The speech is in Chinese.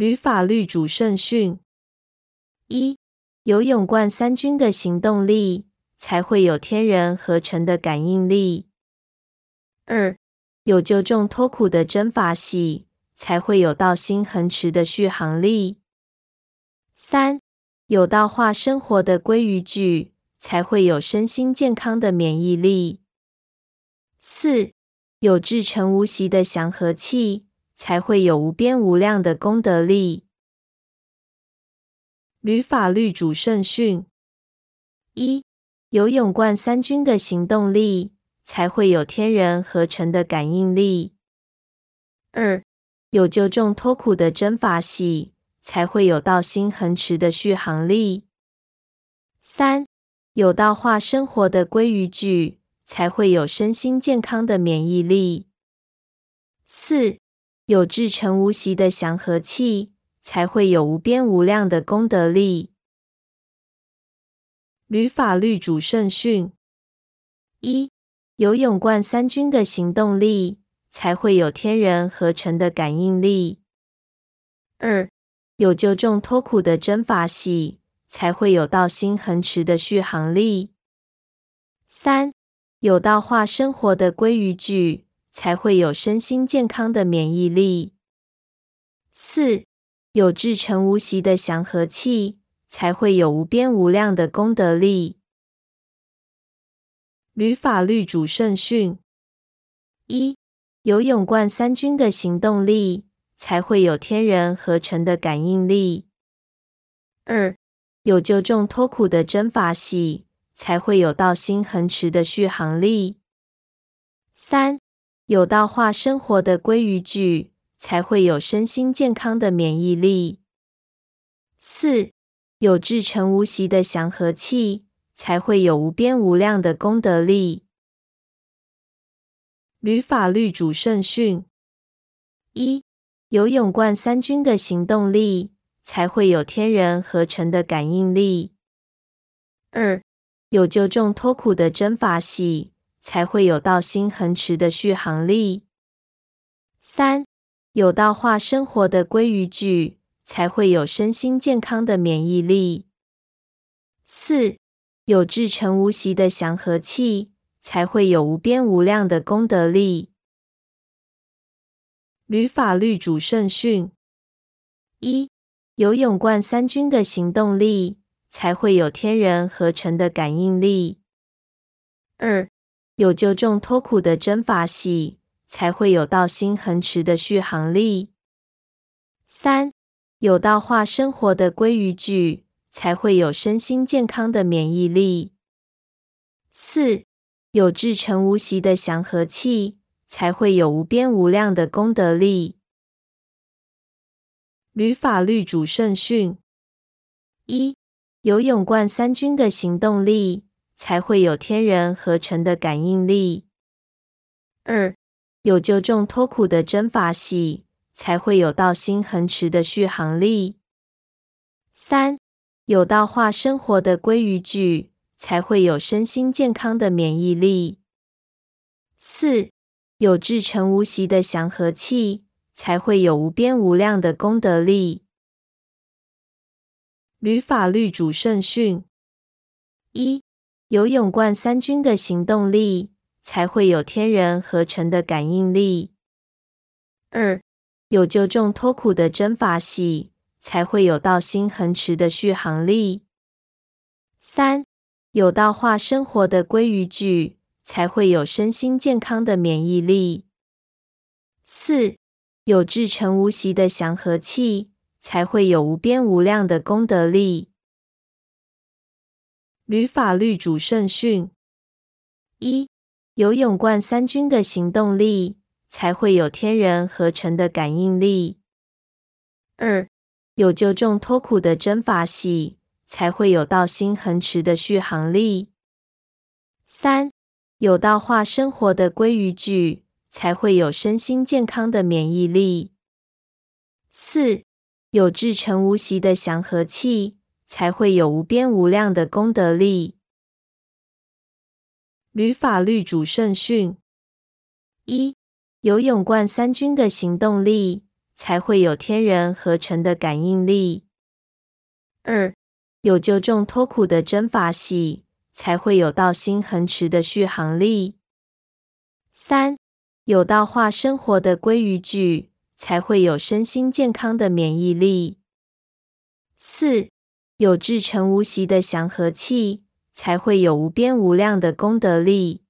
履法律主圣训：一、有勇冠三军的行动力，才会有天人合成的感应力；二、有救众脱苦的真法喜，才会有道心恒持的续航力；三、有道化生活的归于矩，才会有身心健康的免疫力；四、有至诚无息的祥和气。才会有无边无量的功德力。履法律主圣训：一、有勇冠三军的行动力，才会有天人合成的感应力；二、有救众脱苦的真法喜，才会有道心恒持的续航力；三、有道化生活的归于矩，才会有身心健康的免疫力；四。有至诚无息的祥和气，才会有无边无量的功德力。履法律主圣训：一、有勇冠三军的行动力，才会有天人合成的感应力；二、有救众脱苦的真法喜，才会有道心恒持的续航力；三、有道化生活的归于矩。才会有身心健康的免疫力。四有至诚无息的祥和气，才会有无边无量的功德力。履法律主圣训：一有勇冠三军的行动力，才会有天人合成的感应力；二有救众脱苦的真法喜，才会有道心恒持的续航力；三有道化生活的归于矩，才会有身心健康的免疫力。四有至诚无息的祥和气，才会有无边无量的功德力。履法律主圣训：一有勇冠三军的行动力，才会有天人合成的感应力；二有救众脱苦的真法喜。才会有道心恒持的续航力。三有道化生活的归于矩，才会有身心健康的免疫力。四有至诚无息的祥和气，才会有无边无量的功德力。履法律主圣训：一有勇冠三军的行动力，才会有天人合成的感应力。二有救众脱苦的真法喜，才会有道心恒持的续航力。三有道化生活的归于矩，才会有身心健康的免疫力。四有至诚无息的祥和气，才会有无边无量的功德力。履法律主圣训：一有勇冠三军的行动力。才会有天人合成的感应力。二有救众脱苦的真法喜，才会有道心恒持的续航力。三有道化生活的归于矩，才会有身心健康的免疫力。四有至诚无息的祥和气，才会有无边无量的功德力。履法律主圣训：一。有勇冠三军的行动力，才会有天人合成的感应力；二有救众脱苦的真法喜，才会有道心恒持的续航力；三有道化生活的归于矩，才会有身心健康的免疫力；四有至诚无息的祥和气，才会有无边无量的功德力。履法律主圣训：一有勇冠三军的行动力，才会有天人合成的感应力；二有救众脱苦的真法喜，才会有道心恒持的续航力；三有道化生活的归于矩，才会有身心健康的免疫力；四有至诚无息的祥和气。才会有无边无量的功德力。履法律主圣训：一有勇冠三军的行动力，才会有天人合成的感应力。二，有救众脱苦的真法喜，才会有道心恒持的续航力。三，有道化生活的归于矩，才会有身心健康的免疫力。四，有至诚无息的祥和气，才会有无边无量的功德力。